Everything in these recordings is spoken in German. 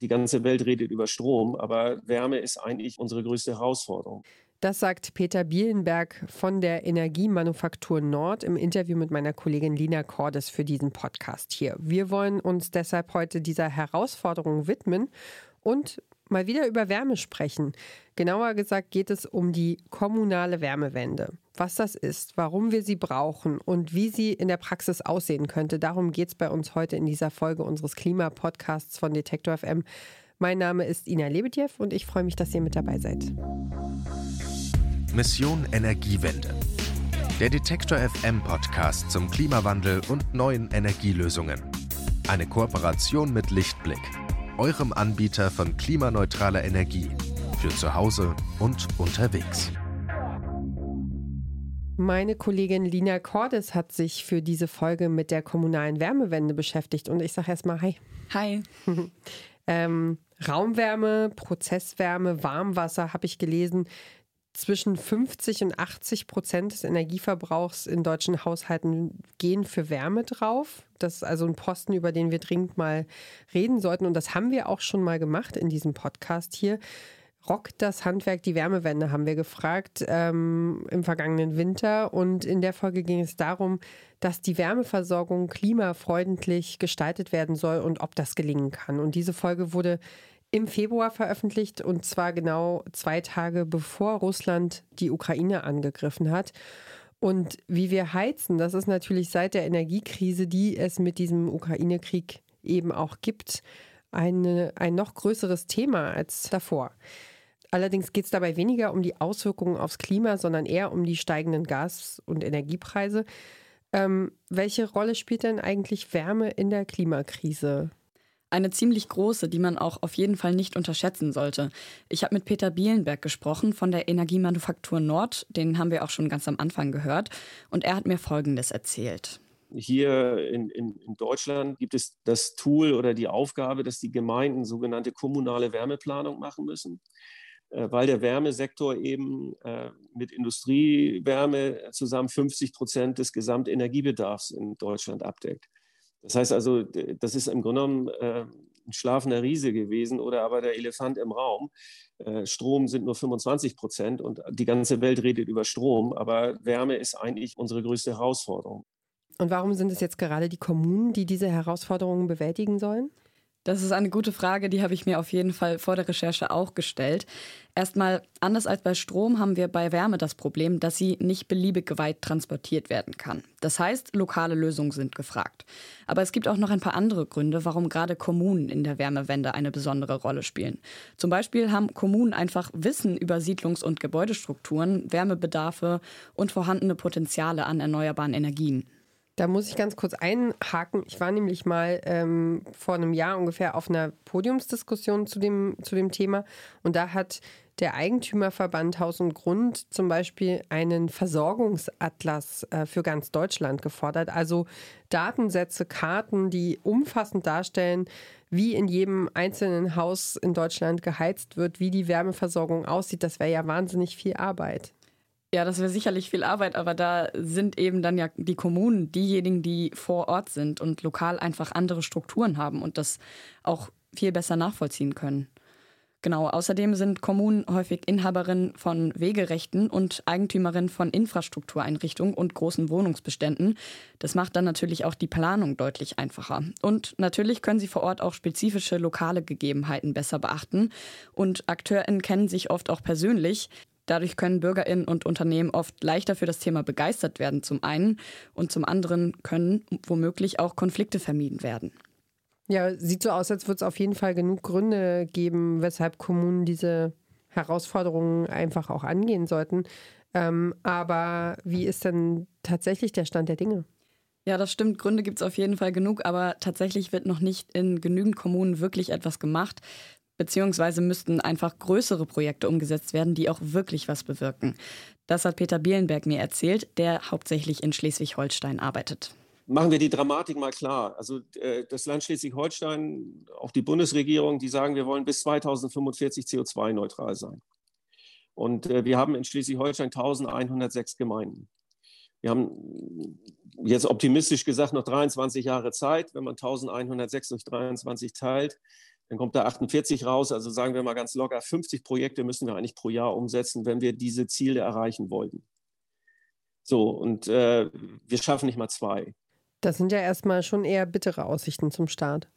Die ganze Welt redet über Strom, aber Wärme ist eigentlich unsere größte Herausforderung. Das sagt Peter Bielenberg von der Energiemanufaktur Nord im Interview mit meiner Kollegin Lina Cordes für diesen Podcast hier. Wir wollen uns deshalb heute dieser Herausforderung widmen und mal wieder über Wärme sprechen. Genauer gesagt geht es um die kommunale Wärmewende. Was das ist, warum wir sie brauchen und wie sie in der Praxis aussehen könnte. Darum geht es bei uns heute in dieser Folge unseres Klimapodcasts von Detektor FM. Mein Name ist Ina Lebedjew und ich freue mich, dass ihr mit dabei seid. Mission Energiewende. Der Detektor FM Podcast zum Klimawandel und neuen Energielösungen. Eine Kooperation mit Lichtblick eurem Anbieter von klimaneutraler Energie für zu Hause und unterwegs. Meine Kollegin Lina Cordes hat sich für diese Folge mit der kommunalen Wärmewende beschäftigt und ich sage erstmal Hi. Hi. ähm, Raumwärme, Prozesswärme, Warmwasser habe ich gelesen zwischen 50 und 80 Prozent des Energieverbrauchs in deutschen Haushalten gehen für Wärme drauf. Das ist also ein Posten, über den wir dringend mal reden sollten. Und das haben wir auch schon mal gemacht in diesem Podcast hier. Rockt das Handwerk die Wärmewende, haben wir gefragt ähm, im vergangenen Winter. Und in der Folge ging es darum, dass die Wärmeversorgung klimafreundlich gestaltet werden soll und ob das gelingen kann. Und diese Folge wurde im Februar veröffentlicht und zwar genau zwei Tage bevor Russland die Ukraine angegriffen hat. Und wie wir heizen, das ist natürlich seit der Energiekrise, die es mit diesem Ukraine-Krieg eben auch gibt, eine, ein noch größeres Thema als davor. Allerdings geht es dabei weniger um die Auswirkungen aufs Klima, sondern eher um die steigenden Gas- und Energiepreise. Ähm, welche Rolle spielt denn eigentlich Wärme in der Klimakrise? Eine ziemlich große, die man auch auf jeden Fall nicht unterschätzen sollte. Ich habe mit Peter Bielenberg gesprochen von der Energiemanufaktur Nord, den haben wir auch schon ganz am Anfang gehört, und er hat mir Folgendes erzählt. Hier in, in, in, Deutschland gibt es das Tool oder die Aufgabe, dass die Gemeinden sogenannte kommunale Wärmeplanung machen müssen, äh, weil der Wärmesektor eben äh, mit Industriewärme zusammen 50 Prozent des Gesamtenergiebedarfs in Deutschland abdeckt. Das heißt also, das ist im Grunde genommen äh, ein schlafender Riese gewesen oder aber der Elefant im Raum. Äh, Strom sind nur 25 Prozent und die ganze Welt redet über Strom, aber Wärme ist eigentlich unsere größte Herausforderung. Und warum sind es jetzt gerade die Kommunen, die diese Herausforderungen bewältigen sollen? Das ist eine gute Frage, die habe ich mir auf jeden Fall vor der Recherche auch gestellt. Erstmal, anders als bei Strom haben wir bei Wärme das Problem, dass sie nicht beliebig weit transportiert werden kann. Das heißt, lokale Lösungen sind gefragt. Aber es gibt auch noch ein paar andere Gründe, warum gerade Kommunen in der Wärmewende eine besondere Rolle spielen. Zum Beispiel haben Kommunen einfach Wissen über Siedlungs- und Gebäudestrukturen, Wärmebedarfe und vorhandene Potenziale an erneuerbaren Energien. Da muss ich ganz kurz einhaken. Ich war nämlich mal ähm, vor einem Jahr ungefähr auf einer Podiumsdiskussion zu dem, zu dem Thema und da hat der Eigentümerverband Haus und Grund zum Beispiel einen Versorgungsatlas äh, für ganz Deutschland gefordert. Also Datensätze, Karten, die umfassend darstellen, wie in jedem einzelnen Haus in Deutschland geheizt wird, wie die Wärmeversorgung aussieht. Das wäre ja wahnsinnig viel Arbeit. Ja, das wäre sicherlich viel Arbeit, aber da sind eben dann ja die Kommunen diejenigen, die vor Ort sind und lokal einfach andere Strukturen haben und das auch viel besser nachvollziehen können. Genau, außerdem sind Kommunen häufig Inhaberinnen von Wegerechten und Eigentümerinnen von Infrastruktureinrichtungen und großen Wohnungsbeständen. Das macht dann natürlich auch die Planung deutlich einfacher. Und natürlich können sie vor Ort auch spezifische lokale Gegebenheiten besser beachten. Und AkteurInnen kennen sich oft auch persönlich. Dadurch können Bürgerinnen und Unternehmen oft leichter für das Thema begeistert werden, zum einen, und zum anderen können womöglich auch Konflikte vermieden werden. Ja, sieht so aus, als würde es auf jeden Fall genug Gründe geben, weshalb Kommunen diese Herausforderungen einfach auch angehen sollten. Ähm, aber wie ist denn tatsächlich der Stand der Dinge? Ja, das stimmt. Gründe gibt es auf jeden Fall genug, aber tatsächlich wird noch nicht in genügend Kommunen wirklich etwas gemacht. Beziehungsweise müssten einfach größere Projekte umgesetzt werden, die auch wirklich was bewirken. Das hat Peter Bielenberg mir erzählt, der hauptsächlich in Schleswig-Holstein arbeitet. Machen wir die Dramatik mal klar. Also äh, das Land Schleswig-Holstein, auch die Bundesregierung, die sagen, wir wollen bis 2045 CO2-neutral sein. Und äh, wir haben in Schleswig-Holstein 1106 Gemeinden. Wir haben jetzt optimistisch gesagt noch 23 Jahre Zeit. Wenn man 1106 durch 23 teilt, dann kommt da 48 raus. Also sagen wir mal ganz locker, 50 Projekte müssen wir eigentlich pro Jahr umsetzen, wenn wir diese Ziele erreichen wollten. So, und äh, wir schaffen nicht mal zwei. Das sind ja erstmal schon eher bittere Aussichten zum Start.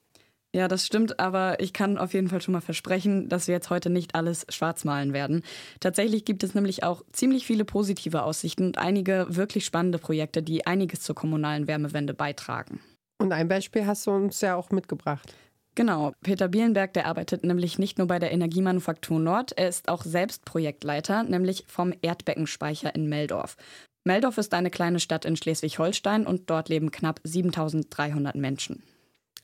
Ja, das stimmt, aber ich kann auf jeden Fall schon mal versprechen, dass wir jetzt heute nicht alles schwarz malen werden. Tatsächlich gibt es nämlich auch ziemlich viele positive Aussichten und einige wirklich spannende Projekte, die einiges zur kommunalen Wärmewende beitragen. Und ein Beispiel hast du uns ja auch mitgebracht. Genau, Peter Bielenberg, der arbeitet nämlich nicht nur bei der Energiemanufaktur Nord, er ist auch selbst Projektleiter, nämlich vom Erdbeckenspeicher in Meldorf. Meldorf ist eine kleine Stadt in Schleswig-Holstein und dort leben knapp 7300 Menschen.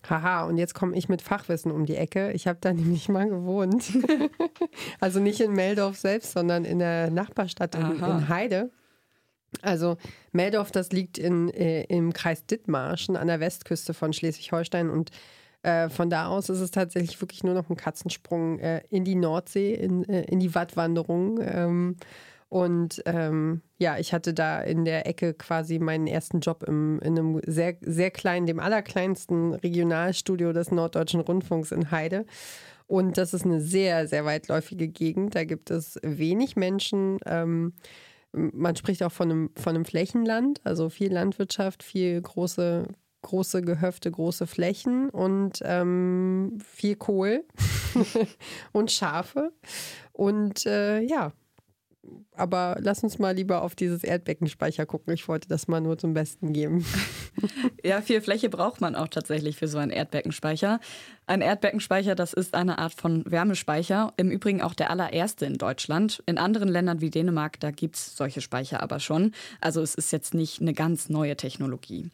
Haha, und jetzt komme ich mit Fachwissen um die Ecke. Ich habe da nämlich mal gewohnt. also nicht in Meldorf selbst, sondern in der Nachbarstadt in, in Heide. Also Meldorf, das liegt in, äh, im Kreis Dithmarschen an der Westküste von Schleswig-Holstein und äh, von da aus ist es tatsächlich wirklich nur noch ein Katzensprung äh, in die Nordsee, in, äh, in die Wattwanderung. Ähm, und ähm, ja, ich hatte da in der Ecke quasi meinen ersten Job im, in einem sehr, sehr kleinen, dem allerkleinsten Regionalstudio des Norddeutschen Rundfunks in Heide. Und das ist eine sehr, sehr weitläufige Gegend. Da gibt es wenig Menschen. Ähm, man spricht auch von einem, von einem Flächenland, also viel Landwirtschaft, viel große, große Gehöfte, große Flächen und ähm, viel Kohl und Schafe. Und äh, ja, aber lass uns mal lieber auf dieses Erdbeckenspeicher gucken. Ich wollte das mal nur zum Besten geben. Ja, viel Fläche braucht man auch tatsächlich für so einen Erdbeckenspeicher. Ein Erdbeckenspeicher, das ist eine Art von Wärmespeicher. Im Übrigen auch der allererste in Deutschland. In anderen Ländern wie Dänemark, da gibt es solche Speicher aber schon. Also es ist jetzt nicht eine ganz neue Technologie.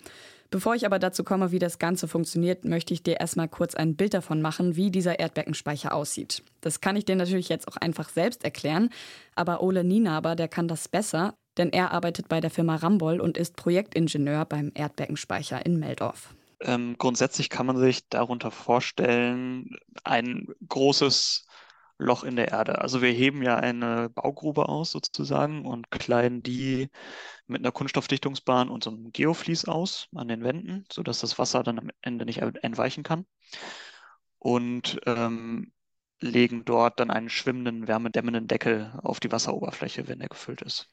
Bevor ich aber dazu komme, wie das Ganze funktioniert, möchte ich dir erstmal kurz ein Bild davon machen, wie dieser Erdbeckenspeicher aussieht. Das kann ich dir natürlich jetzt auch einfach selbst erklären, aber Ole Nienaber, der kann das besser, denn er arbeitet bei der Firma Ramboll und ist Projektingenieur beim Erdbeckenspeicher in Meldorf. Ähm, grundsätzlich kann man sich darunter vorstellen, ein großes Loch in der Erde. Also wir heben ja eine Baugrube aus sozusagen und kleiden die mit einer Kunststoffdichtungsbahn und so einem Geoflies aus an den Wänden, sodass das Wasser dann am Ende nicht entweichen kann. Und ähm, legen dort dann einen schwimmenden, wärmedämmenden Deckel auf die Wasseroberfläche, wenn er gefüllt ist.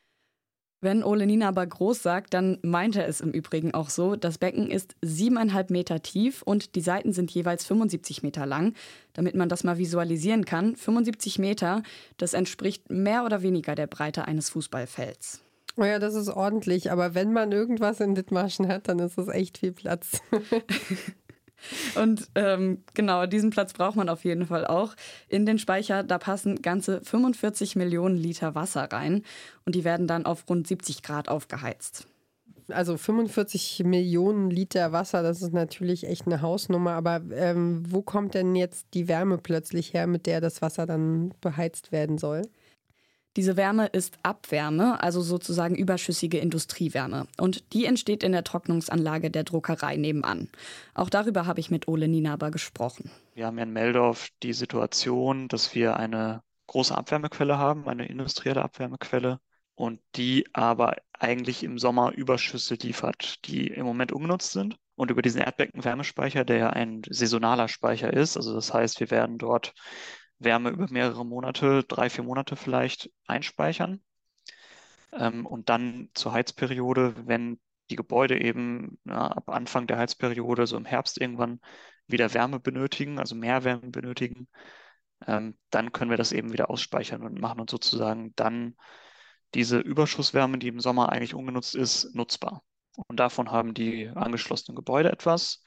Wenn Ole Nina aber groß sagt, dann meint er es im Übrigen auch so. Das Becken ist siebeneinhalb Meter tief und die Seiten sind jeweils 75 Meter lang. Damit man das mal visualisieren kann, 75 Meter, das entspricht mehr oder weniger der Breite eines Fußballfelds. Oh ja, das ist ordentlich, aber wenn man irgendwas in Dithmarschen hat, dann ist es echt viel Platz. Und ähm, genau, diesen Platz braucht man auf jeden Fall auch. In den Speicher, da passen ganze 45 Millionen Liter Wasser rein und die werden dann auf rund 70 Grad aufgeheizt. Also 45 Millionen Liter Wasser, das ist natürlich echt eine Hausnummer. Aber ähm, wo kommt denn jetzt die Wärme plötzlich her, mit der das Wasser dann beheizt werden soll? Diese Wärme ist Abwärme, also sozusagen überschüssige Industriewärme. Und die entsteht in der Trocknungsanlage der Druckerei nebenan. Auch darüber habe ich mit Ole Nienaber gesprochen. Wir haben in Meldorf die Situation, dass wir eine große Abwärmequelle haben, eine industrielle Abwärmequelle, und die aber eigentlich im Sommer Überschüsse liefert, die im Moment ungenutzt sind. Und über diesen Erdbeckenwärmespeicher, der ja ein saisonaler Speicher ist, also das heißt, wir werden dort Wärme über mehrere Monate, drei, vier Monate vielleicht einspeichern. Ähm, und dann zur Heizperiode, wenn die Gebäude eben ja, ab Anfang der Heizperiode, so im Herbst irgendwann, wieder Wärme benötigen, also mehr Wärme benötigen, ähm, dann können wir das eben wieder ausspeichern und machen uns sozusagen dann diese Überschusswärme, die im Sommer eigentlich ungenutzt ist, nutzbar. Und davon haben die angeschlossenen Gebäude etwas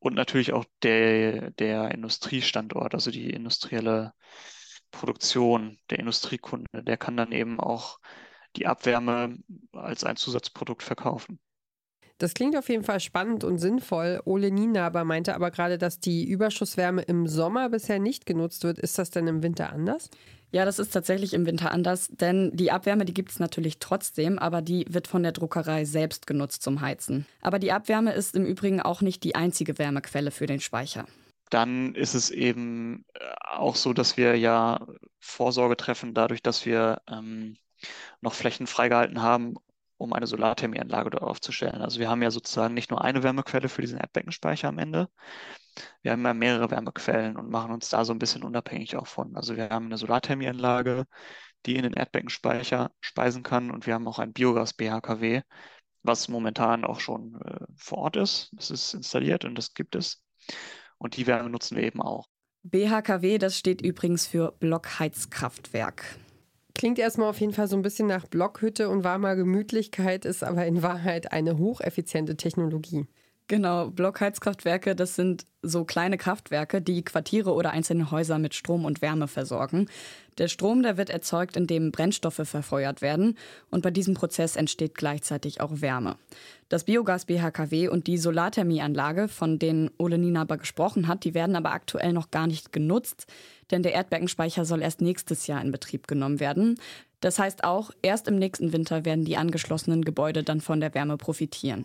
und natürlich auch der, der Industriestandort, also die industrielle Produktion, der Industriekunde, der kann dann eben auch die Abwärme als ein Zusatzprodukt verkaufen. Das klingt auf jeden Fall spannend und sinnvoll. Ole Nienaber meinte aber gerade, dass die Überschusswärme im Sommer bisher nicht genutzt wird. Ist das denn im Winter anders? Ja, das ist tatsächlich im Winter anders, denn die Abwärme, die gibt es natürlich trotzdem, aber die wird von der Druckerei selbst genutzt zum Heizen. Aber die Abwärme ist im Übrigen auch nicht die einzige Wärmequelle für den Speicher. Dann ist es eben äh, auch so, dass wir ja Vorsorge treffen, dadurch, dass wir ähm, noch Flächen freigehalten haben, um eine Solarthermieanlage dort aufzustellen. Also wir haben ja sozusagen nicht nur eine Wärmequelle für diesen Erdbeckenspeicher am Ende, wir haben ja mehrere Wärmequellen und machen uns da so ein bisschen unabhängig auch von. Also wir haben eine Solarthermieanlage, die in den Erdbeckenspeicher speisen kann und wir haben auch ein Biogas-BHKW, was momentan auch schon äh, vor Ort ist. Das ist installiert und das gibt es. Und die Wärme nutzen wir eben auch. BHKW, das steht übrigens für Blockheizkraftwerk. Klingt erstmal auf jeden Fall so ein bisschen nach Blockhütte und warmer Gemütlichkeit, ist aber in Wahrheit eine hocheffiziente Technologie. Genau, Blockheizkraftwerke, das sind so kleine Kraftwerke, die Quartiere oder einzelne Häuser mit Strom und Wärme versorgen. Der Strom, der wird erzeugt, indem Brennstoffe verfeuert werden und bei diesem Prozess entsteht gleichzeitig auch Wärme. Das Biogas BHKW und die Solarthermieanlage, von denen Ole Nina aber gesprochen hat, die werden aber aktuell noch gar nicht genutzt, denn der Erdbeckenspeicher soll erst nächstes Jahr in Betrieb genommen werden. Das heißt auch, erst im nächsten Winter werden die angeschlossenen Gebäude dann von der Wärme profitieren.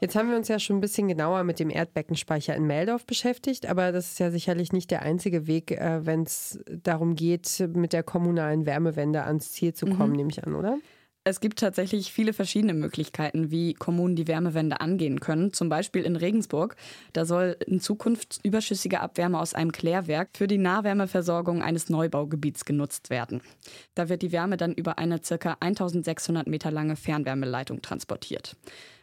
Jetzt haben wir uns ja schon ein bisschen genauer mit dem Erdbeckenspeicher in Meldorf beschäftigt, aber das ist ja sicherlich nicht der einzige Weg, äh, wenn es darum geht, mit der kommunalen Wärmewende ans Ziel zu kommen, mhm. nehme ich an, oder? Es gibt tatsächlich viele verschiedene Möglichkeiten, wie Kommunen die Wärmewende angehen können. Zum Beispiel in Regensburg. Da soll in Zukunft überschüssige Abwärme aus einem Klärwerk für die Nahwärmeversorgung eines Neubaugebiets genutzt werden. Da wird die Wärme dann über eine ca. 1600 Meter lange Fernwärmeleitung transportiert.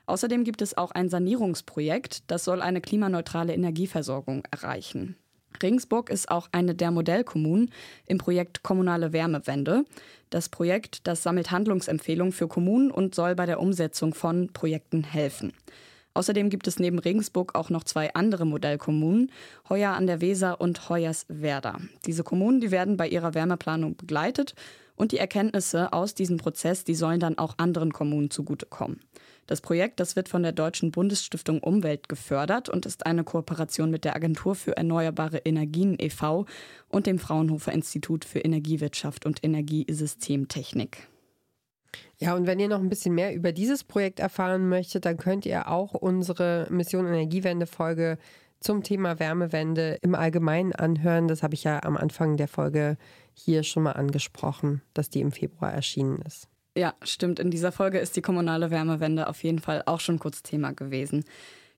Außerdem gibt es auch ein Sanierungsprojekt, das soll eine klimaneutrale Energieversorgung erreichen. Regensburg ist auch eine der Modellkommunen im Projekt Kommunale Wärmewende. Das Projekt, das sammelt Handlungsempfehlungen für Kommunen und soll bei der Umsetzung von Projekten helfen. Außerdem gibt es neben Regensburg auch noch zwei andere Modellkommunen, Heuer an der Weser und Hoyerswerda. Diese Kommunen, die werden bei ihrer Wärmeplanung begleitet und die Erkenntnisse aus diesem Prozess, die sollen dann auch anderen Kommunen zugutekommen. Das Projekt, das wird von der Deutschen Bundesstiftung Umwelt gefördert und ist eine Kooperation mit der Agentur für erneuerbare Energien e.V. und dem Fraunhofer Institut für Energiewirtschaft und Energiesystemtechnik. Ja, und wenn ihr noch ein bisschen mehr über dieses Projekt erfahren möchtet, dann könnt ihr auch unsere Mission Energiewende Folge zum Thema Wärmewende im Allgemeinen anhören. Das habe ich ja am Anfang der Folge hier schon mal angesprochen, dass die im Februar erschienen ist. Ja, stimmt. In dieser Folge ist die kommunale Wärmewende auf jeden Fall auch schon kurz Thema gewesen.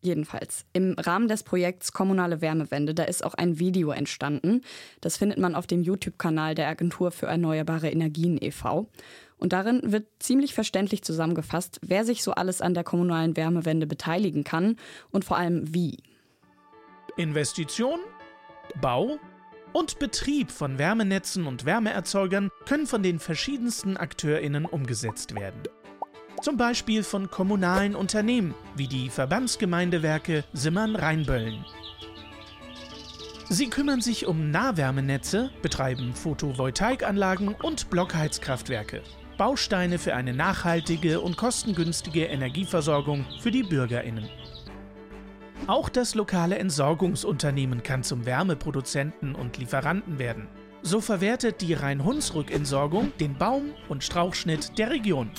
Jedenfalls, im Rahmen des Projekts Kommunale Wärmewende, da ist auch ein Video entstanden. Das findet man auf dem YouTube-Kanal der Agentur für Erneuerbare Energien e.V. Und darin wird ziemlich verständlich zusammengefasst, wer sich so alles an der kommunalen Wärmewende beteiligen kann und vor allem wie. Investition, Bau, und Betrieb von Wärmenetzen und Wärmeerzeugern können von den verschiedensten AkteurInnen umgesetzt werden. Zum Beispiel von kommunalen Unternehmen wie die Verbandsgemeindewerke Simmern-Rheinböllen. Sie kümmern sich um Nahwärmenetze, betreiben Photovoltaikanlagen und Blockheizkraftwerke. Bausteine für eine nachhaltige und kostengünstige Energieversorgung für die BürgerInnen. Auch das lokale Entsorgungsunternehmen kann zum Wärmeproduzenten und Lieferanten werden. So verwertet die Rhein-Hunsrück-Entsorgung den Baum- und Strauchschnitt der Region.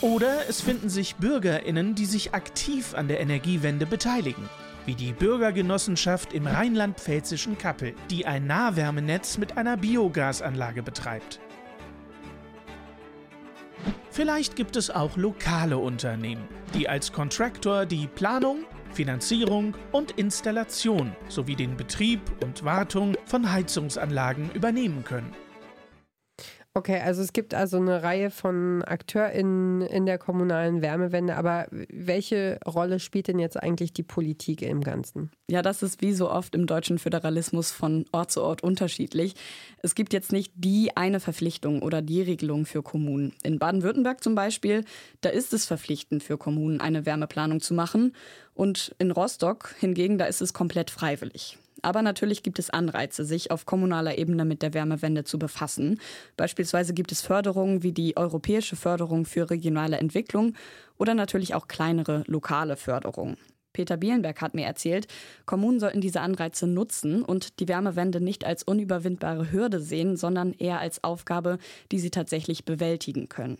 Oder es finden sich BürgerInnen, die sich aktiv an der Energiewende beteiligen, wie die Bürgergenossenschaft im rheinland-pfälzischen Kappel, die ein Nahwärmenetz mit einer Biogasanlage betreibt. Vielleicht gibt es auch lokale Unternehmen, die als Contractor die Planung, Finanzierung und Installation sowie den Betrieb und Wartung von Heizungsanlagen übernehmen können. Okay, also es gibt also eine Reihe von AkteurInnen in der kommunalen Wärmewende, aber welche Rolle spielt denn jetzt eigentlich die Politik im Ganzen? Ja, das ist wie so oft im deutschen Föderalismus von Ort zu Ort unterschiedlich. Es gibt jetzt nicht die eine Verpflichtung oder die Regelung für Kommunen. In Baden-Württemberg zum Beispiel, da ist es verpflichtend für Kommunen, eine Wärmeplanung zu machen. Und in Rostock hingegen, da ist es komplett freiwillig. Aber natürlich gibt es Anreize, sich auf kommunaler Ebene mit der Wärmewende zu befassen. Beispielsweise gibt es Förderungen wie die Europäische Förderung für regionale Entwicklung oder natürlich auch kleinere lokale Förderungen. Peter Bielenberg hat mir erzählt, Kommunen sollten diese Anreize nutzen und die Wärmewende nicht als unüberwindbare Hürde sehen, sondern eher als Aufgabe, die sie tatsächlich bewältigen können.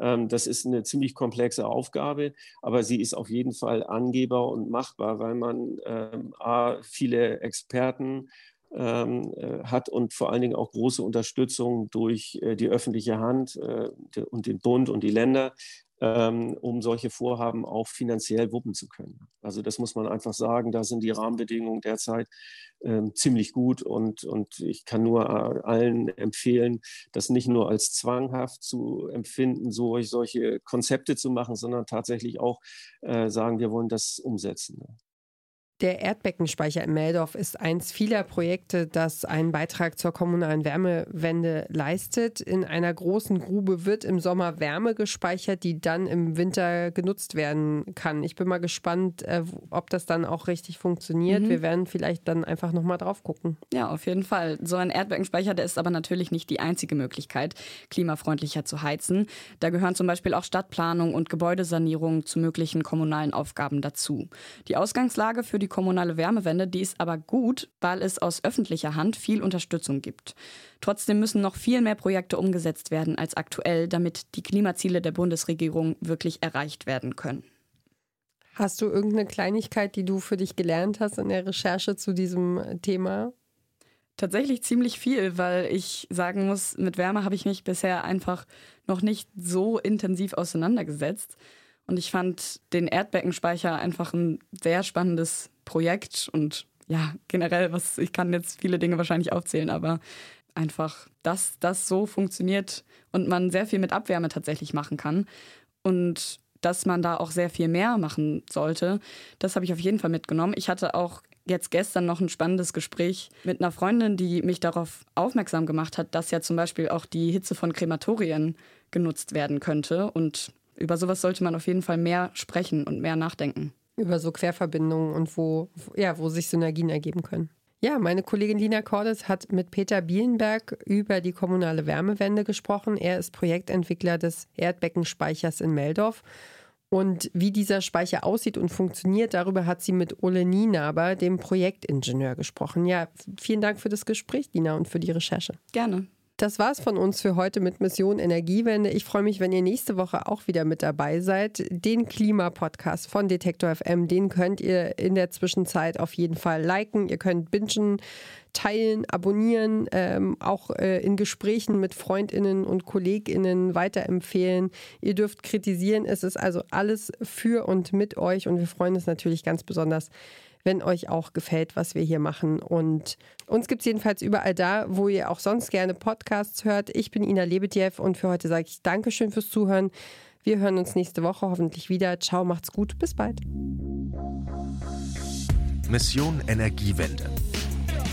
Ähm, das ist eine ziemlich komplexe Aufgabe, aber sie ist auf jeden Fall angehbar und machbar, weil man ähm, A, viele Experten ähm, äh, hat und vor allen Dingen auch große Unterstützung durch äh, die öffentliche Hand äh, und den Bund und die Länder, ähm, um solche Vorhaben auch finanziell wuppen zu können. Also das muss man einfach sagen, da sind die Rahmenbedingungen derzeit ähm, ziemlich gut und, und ich kann nur äh, allen empfehlen, das nicht nur als zwanghaft zu empfinden, so, solche Konzepte zu machen, sondern tatsächlich auch äh, sagen, wir wollen das umsetzen. Der Erdbeckenspeicher in Meldorf ist eins vieler Projekte, das einen Beitrag zur kommunalen Wärmewende leistet. In einer großen Grube wird im Sommer Wärme gespeichert, die dann im Winter genutzt werden kann. Ich bin mal gespannt, äh, ob das dann auch richtig funktioniert. Mhm. Wir werden vielleicht dann einfach nochmal drauf gucken. Ja, auf jeden Fall. So ein Erdbeckenspeicher, der ist aber natürlich nicht die einzige Möglichkeit, klimafreundlicher zu heizen. Da gehören zum Beispiel auch Stadtplanung und Gebäudesanierung zu möglichen kommunalen Aufgaben dazu. Die Ausgangslage für die die kommunale Wärmewende, die ist aber gut, weil es aus öffentlicher Hand viel Unterstützung gibt. Trotzdem müssen noch viel mehr Projekte umgesetzt werden als aktuell, damit die Klimaziele der Bundesregierung wirklich erreicht werden können. Hast du irgendeine Kleinigkeit, die du für dich gelernt hast in der Recherche zu diesem Thema? Tatsächlich ziemlich viel, weil ich sagen muss, mit Wärme habe ich mich bisher einfach noch nicht so intensiv auseinandergesetzt. Und ich fand den Erdbeckenspeicher einfach ein sehr spannendes Projekt und ja, generell, was ich kann jetzt viele Dinge wahrscheinlich aufzählen, aber einfach, dass das so funktioniert und man sehr viel mit Abwärme tatsächlich machen kann und dass man da auch sehr viel mehr machen sollte, das habe ich auf jeden Fall mitgenommen. Ich hatte auch jetzt gestern noch ein spannendes Gespräch mit einer Freundin, die mich darauf aufmerksam gemacht hat, dass ja zum Beispiel auch die Hitze von Krematorien genutzt werden könnte und über sowas sollte man auf jeden Fall mehr sprechen und mehr nachdenken. Über so Querverbindungen und wo, ja, wo sich Synergien ergeben können. Ja, meine Kollegin Lina Cordes hat mit Peter Bielenberg über die kommunale Wärmewende gesprochen. Er ist Projektentwickler des Erdbeckenspeichers in Meldorf. Und wie dieser Speicher aussieht und funktioniert, darüber hat sie mit Ole Nienaber, dem Projektingenieur, gesprochen. Ja, vielen Dank für das Gespräch, Lina, und für die Recherche. Gerne. Das war's von uns für heute mit Mission Energiewende. Ich freue mich, wenn ihr nächste Woche auch wieder mit dabei seid. Den Klimapodcast von Detektor FM, den könnt ihr in der Zwischenzeit auf jeden Fall liken. Ihr könnt bingen, teilen, abonnieren, ähm, auch äh, in Gesprächen mit Freundinnen und Kolleginnen weiterempfehlen. Ihr dürft kritisieren. Es ist also alles für und mit euch und wir freuen uns natürlich ganz besonders, wenn euch auch gefällt, was wir hier machen. Und uns gibt es jedenfalls überall da, wo ihr auch sonst gerne Podcasts hört. Ich bin Ina Lebedjew und für heute sage ich Dankeschön fürs Zuhören. Wir hören uns nächste Woche hoffentlich wieder. Ciao, macht's gut, bis bald. Mission Energiewende.